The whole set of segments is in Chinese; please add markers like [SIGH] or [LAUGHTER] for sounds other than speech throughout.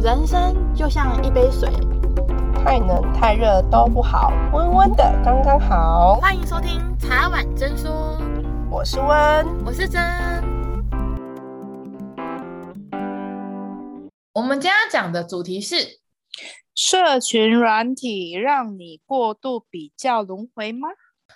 人生就像一杯水，太冷太热都不好，温温的刚刚好。欢迎收听茶碗真说，我是温，我是真。我们今天要讲的主题是社群软体让你过度比较轮回吗？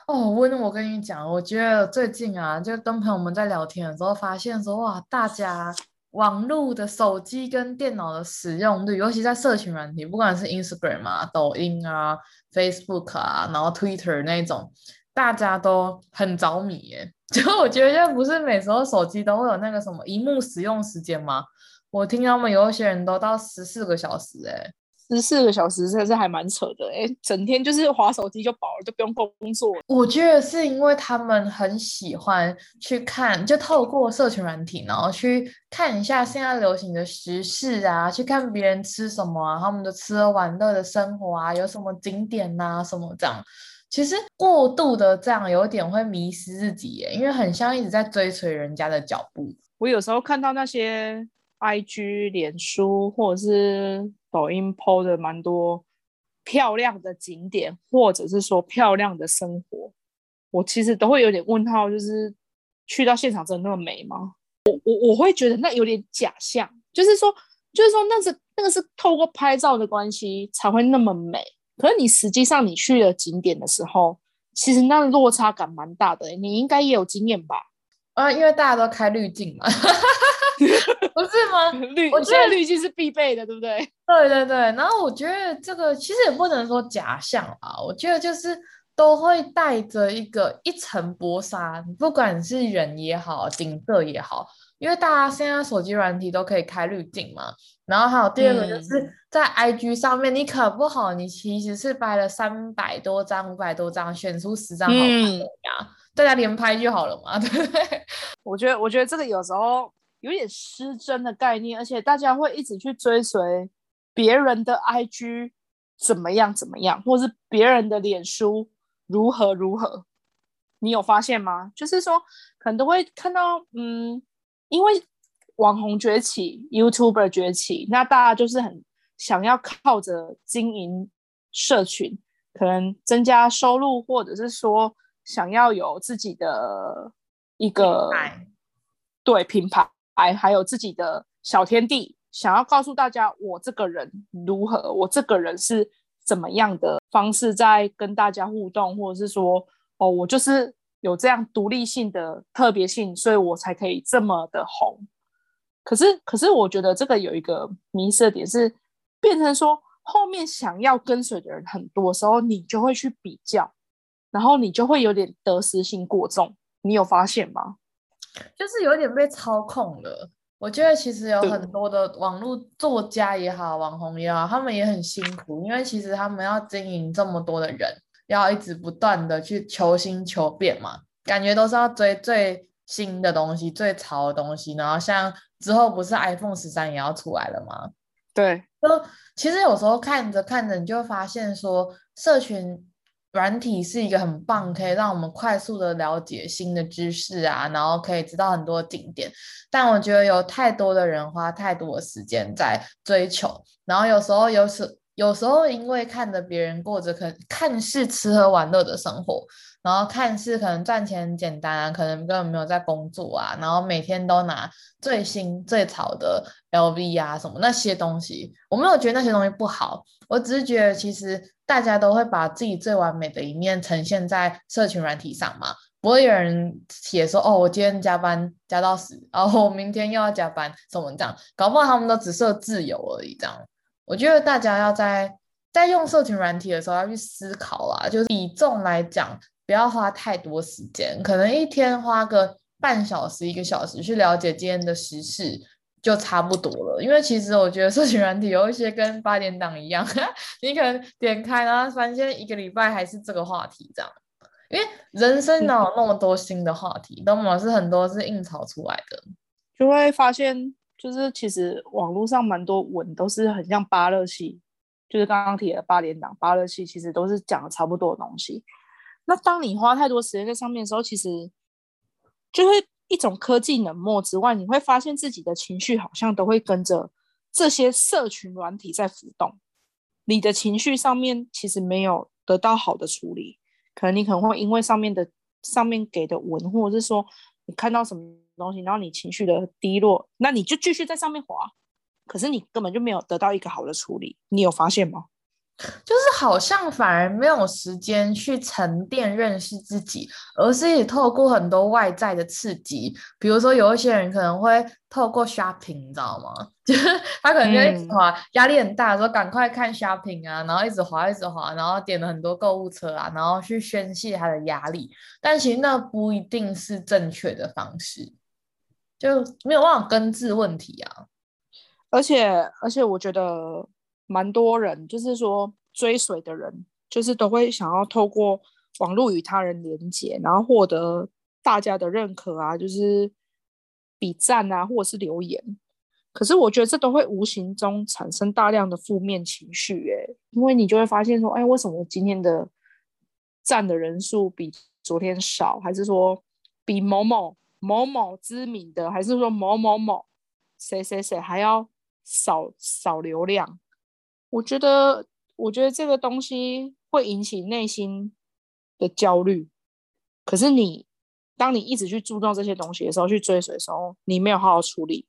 哦，温，我跟你讲，我觉得最近啊，就跟朋友们在聊天的时候，发现说哇，大家。网络的手机跟电脑的使用率，尤其在社群软体，不管是 Instagram 啊、抖音啊、Facebook 啊，然后 Twitter 那种，大家都很着迷耶。[LAUGHS] 就我觉得，不是每时候手机都会有那个什么萤幕使用时间吗？我听他们有些人都到十四个小时，哎。十四个小时真的是还蛮扯的哎，整天就是滑手机就饱了，就不用工作。我觉得是因为他们很喜欢去看，就透过社群软体，然后去看一下现在流行的时事啊，去看别人吃什么啊，他们的吃喝玩乐的生活啊，有什么景点啊，什么这样。其实过度的这样有点会迷失自己耶，因为很像一直在追随人家的脚步。我有时候看到那些 IG、脸书或者是。抖音 po 的蛮多漂亮的景点，或者是说漂亮的生活，我其实都会有点问号，就是去到现场真的那么美吗？我我我会觉得那有点假象，就是说，就是说那是那个是透过拍照的关系才会那么美，可是你实际上你去了景点的时候，其实那落差感蛮大的，你应该也有经验吧？啊，因为大家都开滤镜嘛。[LAUGHS] [LAUGHS] 不是吗？[LAUGHS] 滤，我觉得滤镜是必备的，对不对？[LAUGHS] 对对对。然后我觉得这个其实也不能说假象啊，我觉得就是都会带着一个一层薄纱，不管是人也好，景色也好，因为大家现在手机软体都可以开滤镜嘛。然后还有第二个就是在 IG 上面，你可不好，你其实是拍了三百多张、五百多张，选出十张好看的呀，嗯、大家连拍就好了嘛，对不对？我觉得，我觉得这个有时候。有点失真的概念，而且大家会一直去追随别人的 IG 怎么样怎么样，或是别人的脸书如何如何，你有发现吗？就是说，可能都会看到，嗯，因为网红崛起，YouTuber 崛起，那大家就是很想要靠着经营社群，可能增加收入，或者是说想要有自己的一个品，对，品牌。还还有自己的小天地，想要告诉大家我这个人如何，我这个人是怎么样的方式在跟大家互动，或者是说，哦，我就是有这样独立性的特别性，所以我才可以这么的红。可是，可是我觉得这个有一个迷失的点是，变成说后面想要跟随的人很多时候，你就会去比较，然后你就会有点得失心过重。你有发现吗？就是有点被操控了。我觉得其实有很多的网络作家也好，网红也好，他们也很辛苦，因为其实他们要经营这么多的人，要一直不断的去求新求变嘛，感觉都是要追最新的东西、最潮的东西。然后像之后不是 iPhone 十三也要出来了吗？对，就其实有时候看着看着，你就会发现说，社群。软体是一个很棒，可以让我们快速的了解新的知识啊，然后可以知道很多景点。但我觉得有太多的人花太多的时间在追求，然后有时候有时有时候因为看着别人过着可看似吃喝玩乐的生活，然后看似可能赚钱很简单啊，可能根本没有在工作啊，然后每天都拿最新最潮的 LV 啊什么那些东西，我没有觉得那些东西不好，我只是觉得其实。大家都会把自己最完美的一面呈现在社群软体上嘛，不会有人写说哦，我今天加班加到死，然后我明天又要加班，什么这样，搞不好他们都只设自由而已这样。我觉得大家要在在用社群软体的时候要去思考啦，就是比重来讲，不要花太多时间，可能一天花个半小时一个小时去了解今天的时事。就差不多了，因为其实我觉得社群软体有一些跟八点档一样，[LAUGHS] 你可能点开然后发现一个礼拜还是这个话题这样，因为人生哪有那么多新的话题，都嘛是很多是硬炒出来的，就会发现就是其实网络上蛮多文都是很像芭乐系，就是刚刚提的八点档芭乐系，其实都是讲的差不多的东西。那当你花太多时间在上面的时候，其实就会。一种科技冷漠之外，你会发现自己的情绪好像都会跟着这些社群软体在浮动，你的情绪上面其实没有得到好的处理，可能你可能会因为上面的上面给的文，或者是说你看到什么东西，然后你情绪的低落，那你就继续在上面滑，可是你根本就没有得到一个好的处理，你有发现吗？就是好像反而没有时间去沉淀认识自己，而是也透过很多外在的刺激，比如说有一些人可能会透过 shopping，你知道吗？[LAUGHS] 就是他可能就一直滑，压力很大，说赶快看 shopping 啊，然后一直滑一直滑，然后点了很多购物车啊，然后去宣泄他的压力。但其实那不一定是正确的方式，就没有办法根治问题啊。而且而且我觉得。蛮多人就是说追随的人，就是都会想要透过网络与他人连接，然后获得大家的认可啊，就是比赞啊，或者是留言。可是我觉得这都会无形中产生大量的负面情绪，诶，因为你就会发现说，哎，为什么今天的赞的人数比昨天少？还是说比某某某某知名的，还是说某某某谁谁谁还要少少流量？我觉得，我觉得这个东西会引起内心的焦虑。可是你，当你一直去注重这些东西的时候，去追随的时候，你没有好好处理，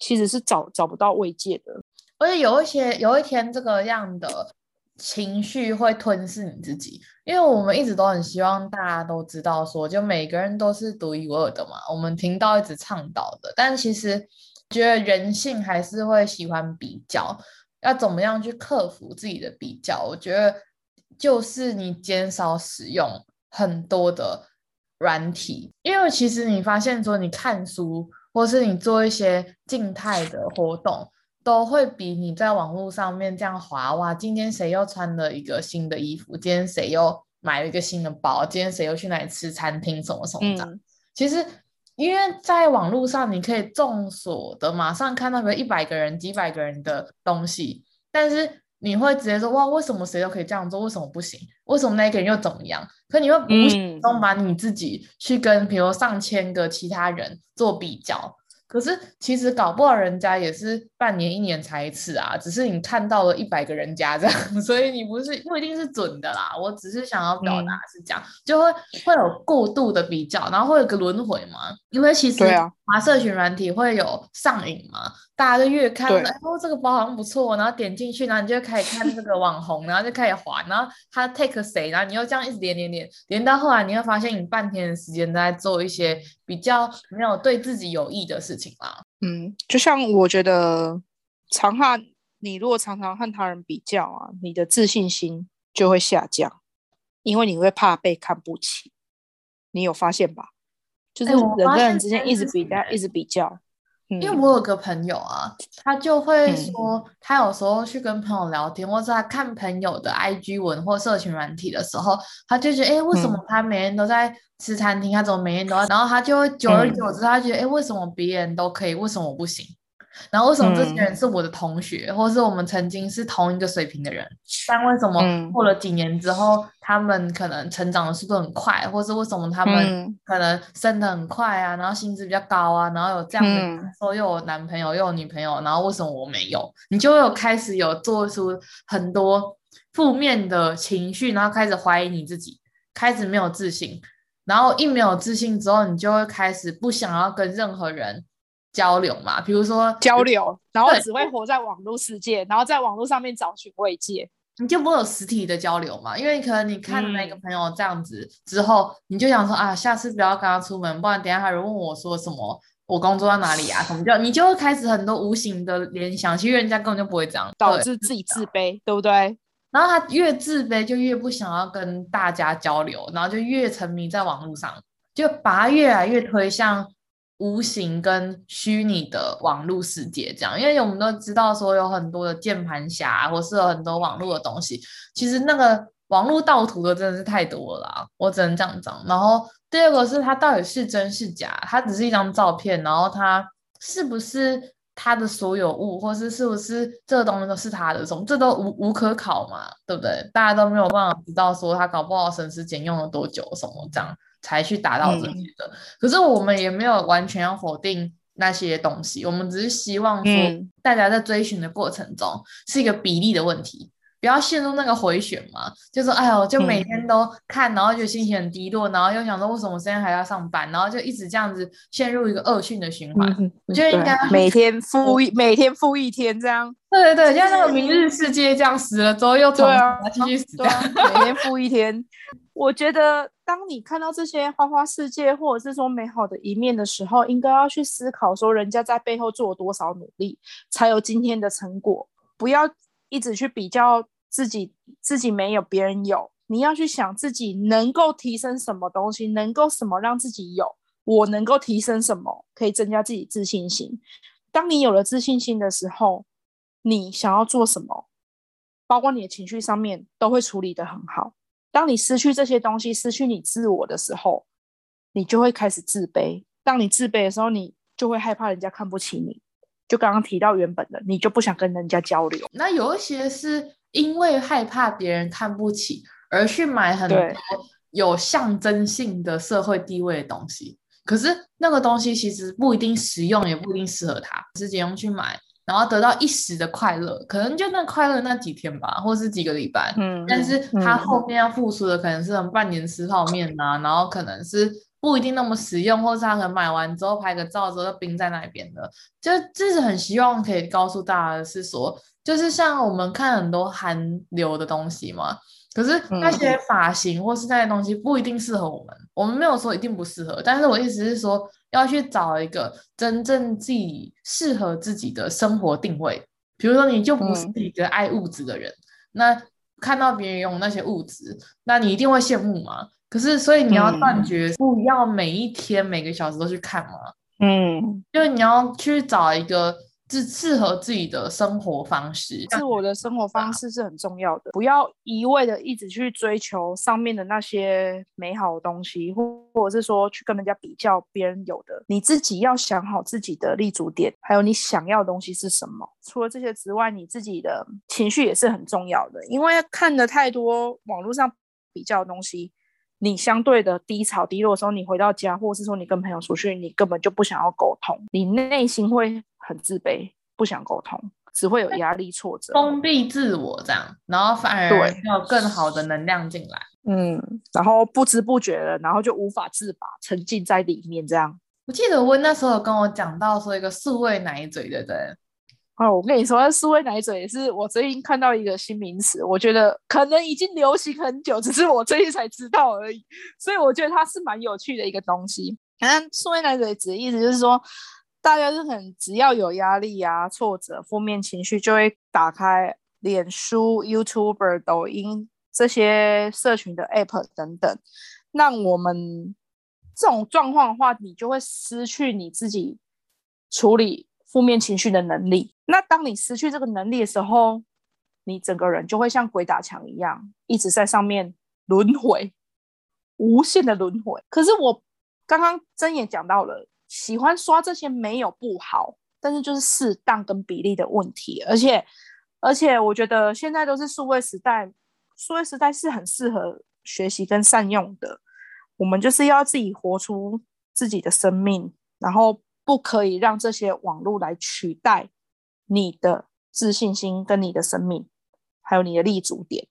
其实是找找不到慰藉的。而且有一些，有一天这个样的情绪会吞噬你自己，因为我们一直都很希望大家都知道说，就每个人都是独一无二的嘛。我们频道一直倡导的，但其实觉得人性还是会喜欢比较。要怎么样去克服自己的比较？我觉得就是你减少使用很多的软体，因为其实你发现说，你看书或是你做一些静态的活动，都会比你在网络上面这样滑哇，今天谁又穿了一个新的衣服？今天谁又买了一个新的包？今天谁又去哪里吃餐厅？什么什么的？嗯、其实。因为在网络上，你可以众所的马上看到个一百个人、几百个人的东西，但是你会直接说哇，为什么谁都可以这样做，为什么不行？为什么那个人又怎么样？可你会无形中把你自己去跟，比如上千个其他人做比较。可是其实搞不好人家也是半年一年才一次啊，只是你看到了一百个人家这样，[LAUGHS] 所以你不是不一定是准的啦。我只是想要表达是这样，嗯、就会会有过度的比较，然后会有个轮回嘛。因为其实华社群软体会有上瘾嘛。大家就越看，然后这个包好像不错，然后点进去，然后你就开始看这个网红，然后就开始滑，然后他 take 谁，然后你又这样一直连连连，连到后来，你会发现你半天的时间在做一些比较没有对自己有益的事情啦。嗯，就像我觉得，常和你如果常常和他人比较啊，你的自信心就会下降，因为你会怕被看不起。你有发现吧？就是人跟人之间一直比较，一直比较。因为我有个朋友啊，他就会说，他有时候去跟朋友聊天，嗯、或者他看朋友的 IG 文或社群软体的时候，他就觉得，哎，为什么他每天都在吃餐厅，他怎么每天都要？然后他就会久而久之，他觉得，哎，为什么别人都可以，为什么我不行？然后为什么这些人是我的同学，嗯、或是我们曾经是同一个水平的人？但为什么过了几年之后，嗯、他们可能成长的速度很快，或是为什么他们可能升的很快啊？然后薪资比较高啊？然后有这样的感受，又有男朋友又有女朋友，然后为什么我没有？你就会有开始有做出很多负面的情绪，然后开始怀疑你自己，开始没有自信，然后一没有自信之后，你就会开始不想要跟任何人。交流嘛，比如说交流，然后只会活在网络世界，然后在网络上面找寻慰藉，你就不会有实体的交流嘛？因为可能你看那个朋友这样子之后，嗯、你就想说啊，下次不要跟他出门，不然等下他人问我说什么，我工作在哪里啊？[LAUGHS] 什么就你就会开始很多无形的联想，其实人家根本就不会这样，导致自己自卑，对不对？然后他越自卑，就越不想要跟大家交流，然后就越沉迷在网络上，就把他越来越推向。无形跟虚拟的网络世界，这样，因为我们都知道说有很多的键盘侠，或是有很多网络的东西，其实那个网络盗图的真的是太多了啦，我只能这样讲。然后第二个是它到底是真是假，它只是一张照片，然后它是不是他的所有物，或是是不是这个东西都是他的，什么这都无无可考嘛，对不对？大家都没有办法知道说他搞不好省吃俭用了多久，什么这样。才去达到这些的，嗯、可是我们也没有完全要否定那些东西，我们只是希望说，大家在追寻的过程中是一个比例的问题。不要陷入那个回旋嘛，就说哎呦，就每天都看，嗯、然后就心情很低落，然后又想说为什么现在还要上班，然后就一直这样子陷入一个恶性的循环。嗯、我觉得应该每天复一每天复一天这样。对对对，像那个明日世界这样死了之后又重新继续死每天复一天。我觉得当你看到这些花花世界或者是说美好的一面的时候，应该要去思考说人家在背后做了多少努力，才有今天的成果。不要。一直去比较自己，自己没有，别人有。你要去想自己能够提升什么东西，能够什么让自己有。我能够提升什么，可以增加自己自信心。当你有了自信心的时候，你想要做什么，包括你的情绪上面，都会处理得很好。当你失去这些东西，失去你自我的时候，你就会开始自卑。当你自卑的时候，你就会害怕人家看不起你。就刚刚提到原本的，你就不想跟人家交流。那有一些是因为害怕别人看不起，而去买很多有象征性的社会地位的东西。可是那个东西其实不一定实用，也不一定适合他，直接用去买，然后得到一时的快乐，可能就那快乐那几天吧，或是几个礼拜。嗯，但是他后面要付出的可能是半年吃泡面呐、啊，然后可能是。不一定那么实用，或是他可能买完之后拍个照之后就冰在那边的，就这是很希望可以告诉大家的是说，就是像我们看很多韩流的东西嘛，可是那些发型或是那些东西不一定适合我们，我们没有说一定不适合，但是我意思是说要去找一个真正自己适合自己的生活定位，比如说你就不是一个爱物质的人，那看到别人用那些物质，那你一定会羡慕吗？可是，所以你要断绝，不要每一天、嗯、每个小时都去看嘛。嗯，就是你要去找一个是适合自己的生活方式。自我的生活方式是很重要的，不要一味的一直去追求上面的那些美好的东西，或或者是说去跟人家比较别人有的。你自己要想好自己的立足点，还有你想要的东西是什么。除了这些之外，你自己的情绪也是很重要的，因为看了太多网络上比较的东西。你相对的低潮低落的时候，你回到家，或是说你跟朋友出去，你根本就不想要沟通，你内心会很自卑，不想沟通，只会有压力、挫折，封闭自我这样，然后反而有更好的能量进来，嗯，然后不知不觉的，然后就无法自拔，沉浸在里面这样。我记得温那时候有跟我讲到说一个数位奶嘴，对不对？哦，我跟你说，数位奶嘴也是我最近看到一个新名词，我觉得可能已经流行很久，只是我最近才知道而已。所以我觉得它是蛮有趣的一个东西。反正数位奶嘴指的意思就是说，大家是很只要有压力啊、挫折、负面情绪，就会打开脸书、YouTube、抖音这些社群的 App 等等。那我们这种状况的话，你就会失去你自己处理负面情绪的能力，那当你失去这个能力的时候，你整个人就会像鬼打墙一样，一直在上面轮回，无限的轮回。可是我刚刚真也讲到了，喜欢刷这些没有不好，但是就是适当跟比例的问题。而且，而且我觉得现在都是数位时代，数位时代是很适合学习跟善用的。我们就是要自己活出自己的生命，然后。不可以让这些网络来取代你的自信心跟你的生命，还有你的立足点。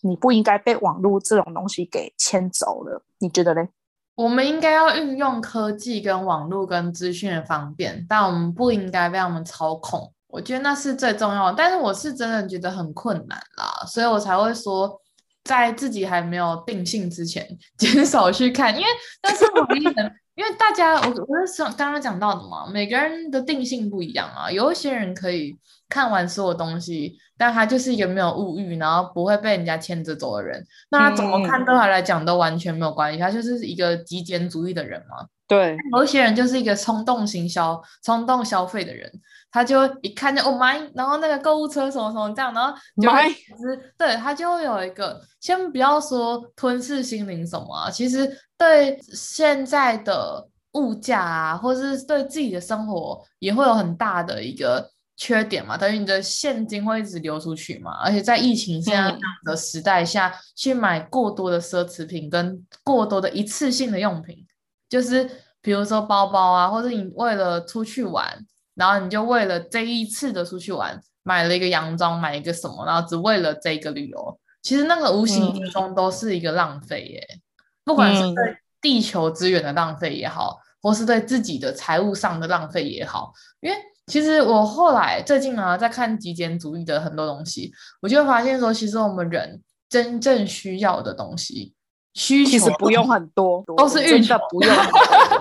你不应该被网络这种东西给牵走了。你觉得呢？我们应该要运用科技跟网络跟资讯的方便，但我们不应该被他们操控。我觉得那是最重要的。但是我是真的觉得很困难啦，所以我才会说，在自己还没有定性之前，减少去看，因为但是我一能。因为大家，我我是刚刚讲到的嘛，每个人的定性不一样啊。有一些人可以看完所有东西，但他就是一个没有物欲，然后不会被人家牵着走的人。那他怎么看对他来讲都完全没有关系，他就是一个极简主义的人嘛。对，有一些人就是一个冲动行销、冲动消费的人，他就一看就哦买，然后那个购物车什么什么这样，然后买，对，他就会有一个，先不要说吞噬心灵什么啊，其实。对现在的物价啊，或者是对自己的生活，也会有很大的一个缺点嘛。等于你的现金会一直流出去嘛，而且在疫情这样的时代下，去买过多的奢侈品跟过多的一次性的用品，就是。比如说包包啊，或者你为了出去玩，然后你就为了这一次的出去玩买了一个洋装，买一个什么，然后只为了这个旅游，其实那个无形之中都是一个浪费耶，嗯、不管是对地球资源的浪费也好，或是对自己的财务上的浪费也好，因为。其实我后来最近啊，在看极简主义的很多东西，我就会发现说，其实我们人真正需要的东西，需求其实不用很多，都是欲求，不用，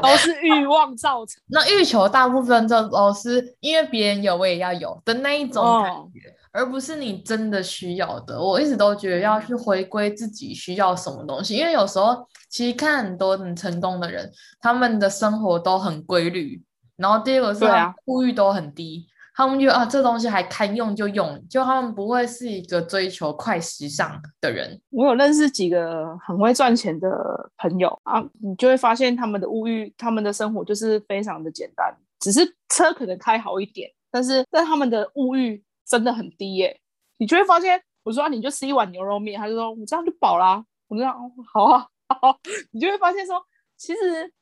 都是欲望造成。那欲求大部分就都是因为别人有，我也要有的那一种感觉，哦、而不是你真的需要的。我一直都觉得要去回归自己需要什么东西，因为有时候其实看很多很成功的人，他们的生活都很规律。然后第二个是物欲都很低，啊、他们觉得啊，这东西还堪用就用，就他们不会是一个追求快时尚的人。我有认识几个很会赚钱的朋友啊，你就会发现他们的物欲，他们的生活就是非常的简单，只是车可能开好一点，但是但他们的物欲真的很低耶。你就会发现，我说、啊、你就吃一碗牛肉面，他就说我这样就饱啦、啊，我这样好啊好，[LAUGHS] 你就会发现说其实。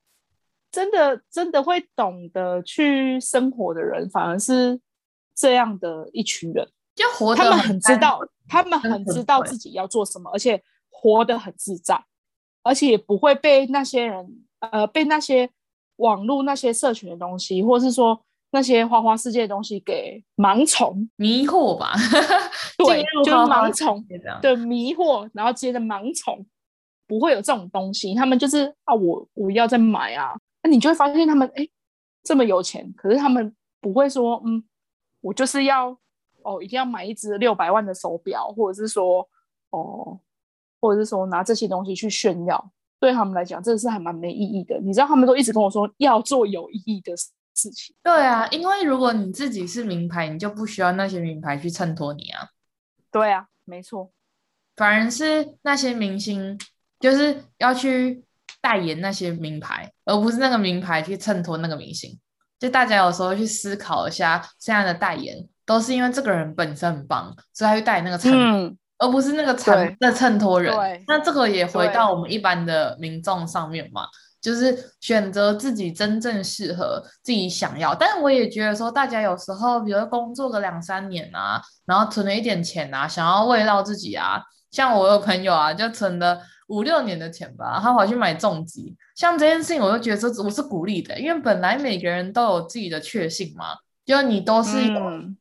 真的真的会懂得去生活的人，反而是这样的一群人，就活得他们很知道，他们很知道自己要做什么，而且活得很自在，而且也不会被那些人呃被那些网络那些社群的东西，或是说那些花花世界的东西给盲从迷惑吧。对，就是盲从，对迷惑，然后接着盲从，不会有这种东西。他们就是啊，我我要再买啊。那你就会发现他们哎，这么有钱，可是他们不会说嗯，我就是要哦，一定要买一只六百万的手表，或者是说哦，或者是说拿这些东西去炫耀，对他们来讲，这是还蛮没意义的。你知道，他们都一直跟我说要做有意义的事情。对啊，因为如果你自己是名牌，你就不需要那些名牌去衬托你啊。对啊，没错，反而是那些明星就是要去。代言那些名牌，而不是那个名牌去衬托那个明星。就大家有时候去思考一下，现在的代言都是因为这个人本身很棒，所以他去代言那个产品，嗯、而不是那个产品的衬托人。那这个也回到我们一般的民众上面嘛，就是选择自己真正适合自己想要。但是我也觉得说，大家有时候，比如工作个两三年啊，然后存了一点钱啊，想要慰劳自己啊，像我有朋友啊，就存了。五六年的钱吧，他跑去买重疾，像这件事情，我就觉得说我是鼓励的，因为本来每个人都有自己的确信嘛，就你都是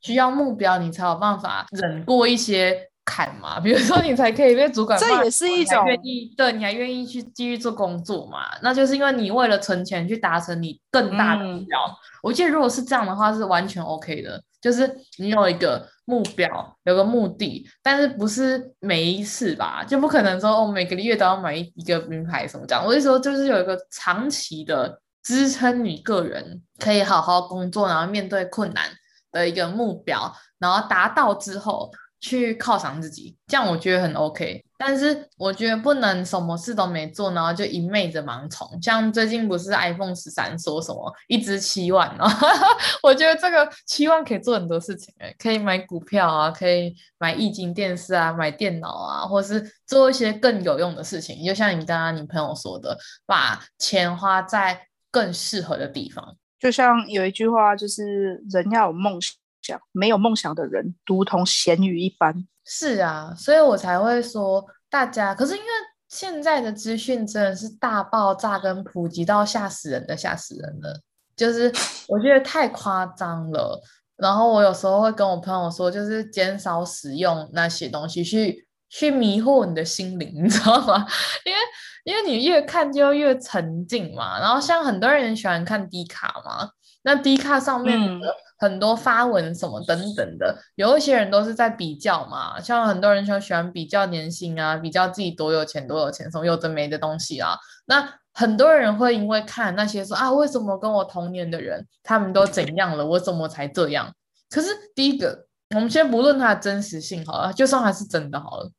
需要目标，你才有办法忍过一些坎嘛，比如说你才可以被主管，这也是一种愿意，对，你还愿意去继续做工作嘛，那就是因为你为了存钱去达成你更大的目标。嗯、我觉得如果是这样的话，是完全 OK 的，就是你有一个。目标有个目的，但是不是每一次吧，就不可能说哦，每个月都要买一一个名牌什么这样。我就说，就是有一个长期的支撑你个人可以好好工作，然后面对困难的一个目标，然后达到之后。去犒赏自己，这样我觉得很 OK。但是我觉得不能什么事都没做，然后就一昧着盲从。像最近不是 iPhone 十三说什么一支七万哦，[LAUGHS] 我觉得这个七万可以做很多事情诶，可以买股票啊，可以买液晶电视啊，买电脑啊，或是做一些更有用的事情。就像你刚刚你朋友说的，把钱花在更适合的地方。就像有一句话，就是人要有梦想想。没有梦想的人，如同咸鱼一般。是啊，所以我才会说大家。可是因为现在的资讯真的是大爆炸跟普及到吓死人的吓死人了，就是我觉得太夸张了。然后我有时候会跟我朋友说，就是减少使用那些东西去去迷惑你的心灵，[LAUGHS] 你知道吗？因为因为你越看就越沉浸嘛。然后像很多人喜欢看低卡嘛，那低卡上面的、嗯。很多发文什么等等的，有一些人都是在比较嘛，像很多人就喜欢比较年薪啊，比较自己多有钱多有钱，什么有的没的东西啊。那很多人会因为看那些说啊，为什么跟我同年的人他们都怎样了，我怎么才这样？可是第一个，我们先不论它的真实性好了，就算它是真的好了，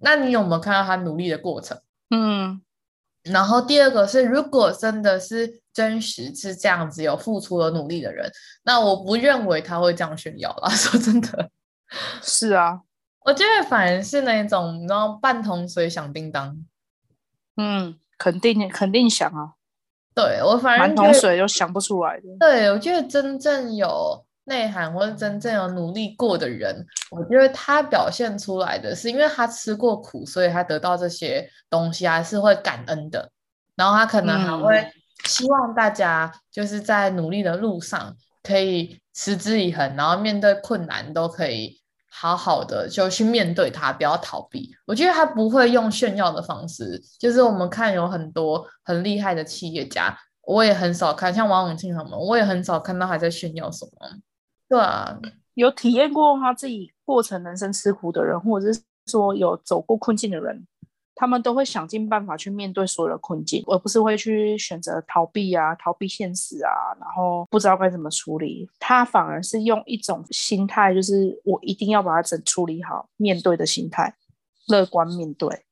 那你有没有看到他努力的过程？嗯。然后第二个是，如果真的是真实是这样子有付出和努力的人，那我不认为他会这样炫耀啦。[LAUGHS] 说真的，是啊，我觉得反而是那种，然后半桶水响叮当。嗯，肯定肯定响啊。对我反正半桶水又想不出来的。对，我觉得真正有内涵或者真正有努力过的人，我觉得他表现出来的是因为他吃过苦，所以他得到这些东西还是会感恩的。然后他可能还会希望大家就是在努力的路上可以持之以恒，然后面对困难都可以。好好的就去面对它，不要逃避。我觉得他不会用炫耀的方式，就是我们看有很多很厉害的企业家，我也很少看，像王永庆他们，我也很少看到他在炫耀什么。对啊，有体验过他自己过程人生吃苦的人，或者是说有走过困境的人。他们都会想尽办法去面对所有的困境，而不是会去选择逃避啊、逃避现实啊，然后不知道该怎么处理。他反而是用一种心态，就是我一定要把它整处理好，面对的心态，乐观面对。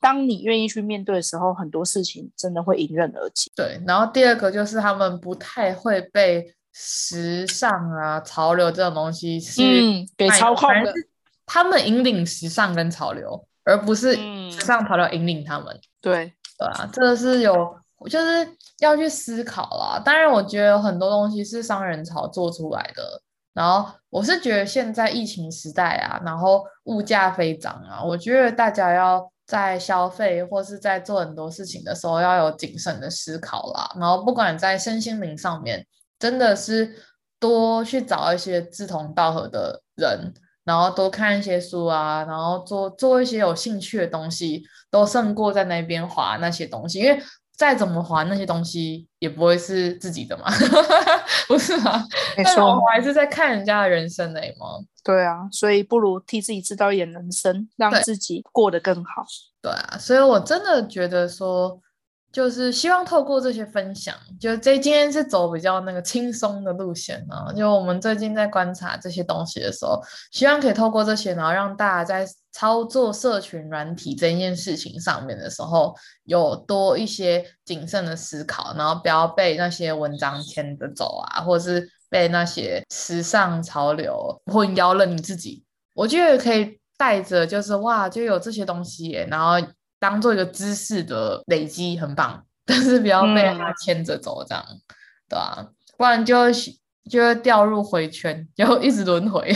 当你愿意去面对的时候，很多事情真的会迎刃而解。对，然后第二个就是他们不太会被时尚啊、潮流这种东西是、嗯、给操控的，他们引领时尚跟潮流。而不是时尚潮流引领他们，嗯、对对啊，这个是有，就是要去思考啦。当然，我觉得有很多东西是商人潮做出来的。然后，我是觉得现在疫情时代啊，然后物价飞涨啊，我觉得大家要在消费或是在做很多事情的时候要有谨慎的思考啦。然后，不管在身心灵上面，真的是多去找一些志同道合的人。然后多看一些书啊，然后做做一些有兴趣的东西，都胜过在那边划那些东西。因为再怎么划那些东西，也不会是自己的嘛，[LAUGHS] 不是吗？没错，我还是在看人家的人生呢嘛。对啊，所以不如替自己制造一点人生，让自己过得更好。对啊，所以我真的觉得说。就是希望透过这些分享，就这今天是走比较那个轻松的路线呢。就我们最近在观察这些东西的时候，希望可以透过这些，然后让大家在操作社群软体这件事情上面的时候，有多一些谨慎的思考，然后不要被那些文章牵着走啊，或者是被那些时尚潮流混淆了你自己。我觉得可以带着，就是哇，就有这些东西，然后。当做一个知识的累积很棒，但是不要被他牵着走，这样、嗯，对吧、啊？不然就就会掉入回圈，然后一直轮回。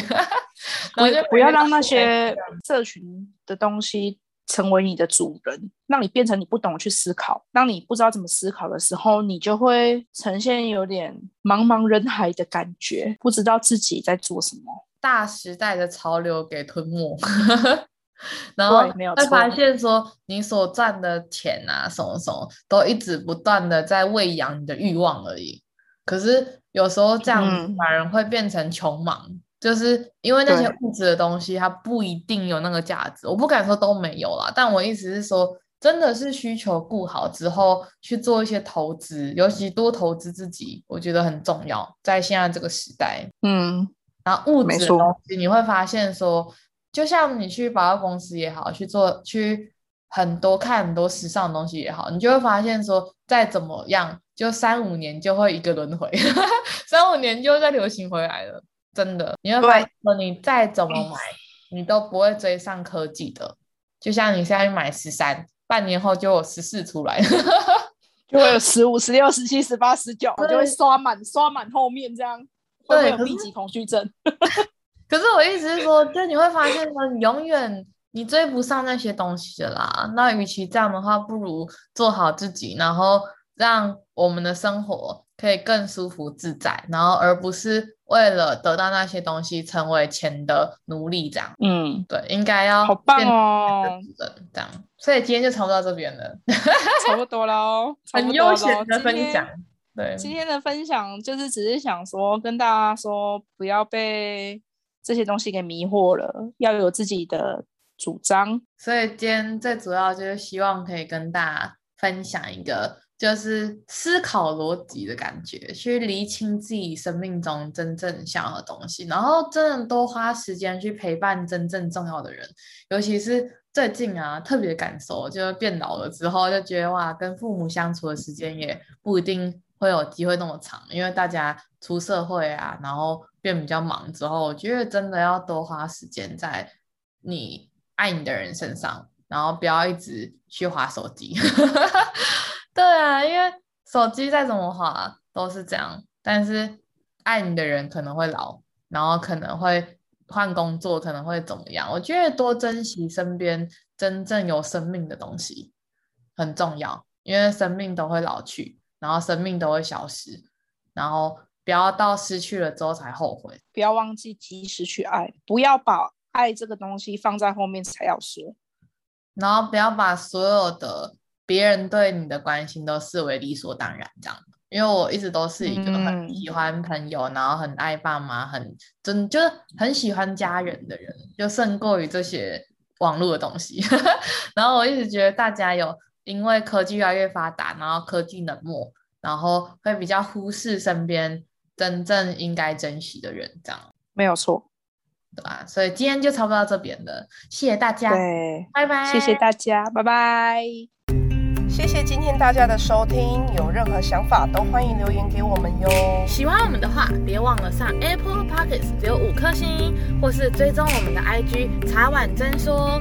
然后就不要让那些社群的东西成为你的主人，让你变成你不懂去思考。当你不知道怎么思考的时候，你就会呈现有点茫茫人海的感觉，不知道自己在做什么。大时代的潮流给吞没。然后会发现说，你所赚的钱啊，什么什么，都一直不断的在喂养你的欲望而已。可是有时候这样反而会变成穷忙，嗯，就是因为那些物质的东西，它不一定有那个价值。我不敢说都没有啦，但我意思是说，真的是需求顾好之后去做一些投资，尤其多投资自己，我觉得很重要。在现在这个时代，嗯，然后物质的东西，你会发现说。就像你去百货公司也好，去做去很多看很多时尚的东西也好，你就会发现说，再怎么样，就三五年就会一个轮回，[LAUGHS] 三五年就再流行回来了。真的，你会发现说，你再怎么买，你都不会追上科技的。就像你现在买十三，半年后就有十四出来，就会有 [LAUGHS] 十五、十六、十七、十八、十九，就会刷满刷满后面这样，会会有密集恐惧症？[LAUGHS] 可是我意思是说，就你会发现说，你永远你追不上那些东西的啦。那与其这样的话，不如做好自己，然后让我们的生活可以更舒服自在，然后而不是为了得到那些东西成为钱的奴隶这样。嗯，对，应该要好棒哦，这样。所以今天就差不多到这边了，差不多了哦，[LAUGHS] 很悠闲的分享。对，今天的分享就是只是想说跟大家说，不要被。这些东西给迷惑了，要有自己的主张。所以今天最主要就是希望可以跟大家分享一个，就是思考逻辑的感觉，去厘清自己生命中真正想要的东西，然后真的多花时间去陪伴真正重要的人。尤其是最近啊，特别感受，就是变老了之后，就觉得哇，跟父母相处的时间也不一定会有机会那么长，因为大家出社会啊，然后。变比较忙之后，我觉得真的要多花时间在你爱你的人身上，然后不要一直去滑手机。[LAUGHS] 对啊，因为手机再怎么滑都是这样。但是爱你的人可能会老，然后可能会换工作，可能会怎么样？我觉得多珍惜身边真正有生命的东西很重要，因为生命都会老去，然后生命都会消失，然后不要到失去了之后才后悔。不要忘记及时去爱，不要把爱这个东西放在后面才要说。然后不要把所有的别人对你的关心都视为理所当然，这样。因为我一直都是一个很喜欢朋友，嗯、然后很爱爸妈，很真就是很喜欢家人的人，就胜过于这些网络的东西。[LAUGHS] 然后我一直觉得大家有因为科技越来越发达，然后科技冷漠，然后会比较忽视身边真正应该珍惜的人，这样没有错。对吧？所以今天就差不多到这边了，谢谢大家，对，拜拜，谢谢大家，拜拜，谢谢今天大家的收听，有任何想法都欢迎留言给我们哟。喜欢我们的话，别忘了上 Apple Podcast 留五颗星，或是追踪我们的 IG 茶碗真说。